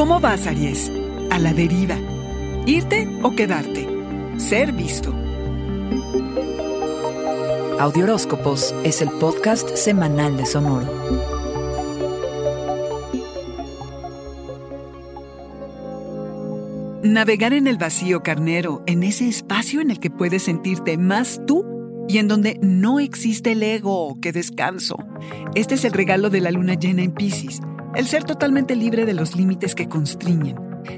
¿Cómo vas, Aries? A la deriva. ¿Irte o quedarte? Ser visto. Audioróscopos es el podcast semanal de Sonoro. Navegar en el vacío carnero, en ese espacio en el que puedes sentirte más tú y en donde no existe el ego, que descanso. Este es el regalo de la luna llena en Pisces, el ser totalmente libre de los límites que constriñen,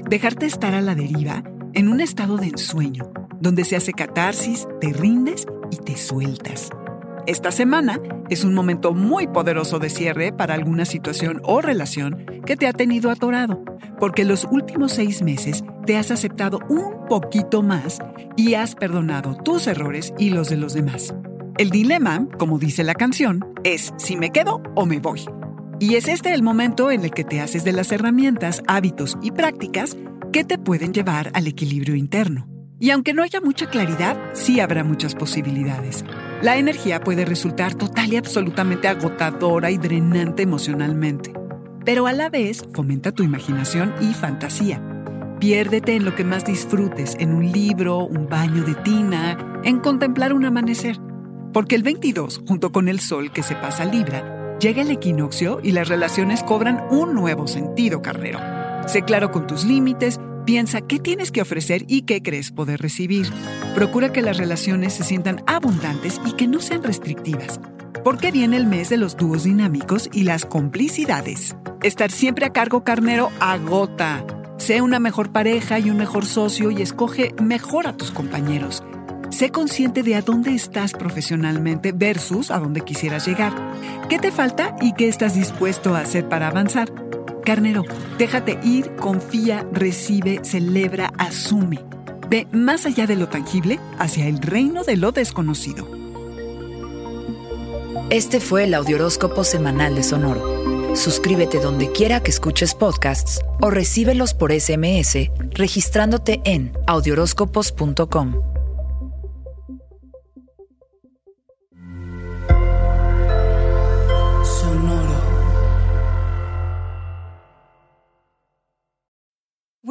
dejarte estar a la deriva en un estado de ensueño, donde se hace catarsis, te rindes y te sueltas. Esta semana es un momento muy poderoso de cierre para alguna situación o relación que te ha tenido atorado, porque los últimos seis meses te has aceptado un poquito más y has perdonado tus errores y los de los demás. El dilema, como dice la canción, es si me quedo o me voy. Y es este el momento en el que te haces de las herramientas, hábitos y prácticas que te pueden llevar al equilibrio interno. Y aunque no haya mucha claridad, sí habrá muchas posibilidades. La energía puede resultar total y absolutamente agotadora y drenante emocionalmente, pero a la vez fomenta tu imaginación y fantasía. Piérdete en lo que más disfrutes, en un libro, un baño de tina, en contemplar un amanecer. Porque el 22, junto con el sol que se pasa Libra, llega el equinoccio y las relaciones cobran un nuevo sentido, carnero. Sé claro con tus límites, Piensa qué tienes que ofrecer y qué crees poder recibir. Procura que las relaciones se sientan abundantes y que no sean restrictivas. Porque viene el mes de los dúos dinámicos y las complicidades. Estar siempre a cargo carnero agota. Sé una mejor pareja y un mejor socio y escoge mejor a tus compañeros. Sé consciente de a dónde estás profesionalmente versus a dónde quisieras llegar. ¿Qué te falta y qué estás dispuesto a hacer para avanzar? Carnero, déjate ir, confía, recibe, celebra, asume. Ve más allá de lo tangible hacia el reino de lo desconocido. Este fue el Audioróscopo Semanal de Sonoro. Suscríbete donde quiera que escuches podcasts o recíbelos por SMS registrándote en audioróscopos.com.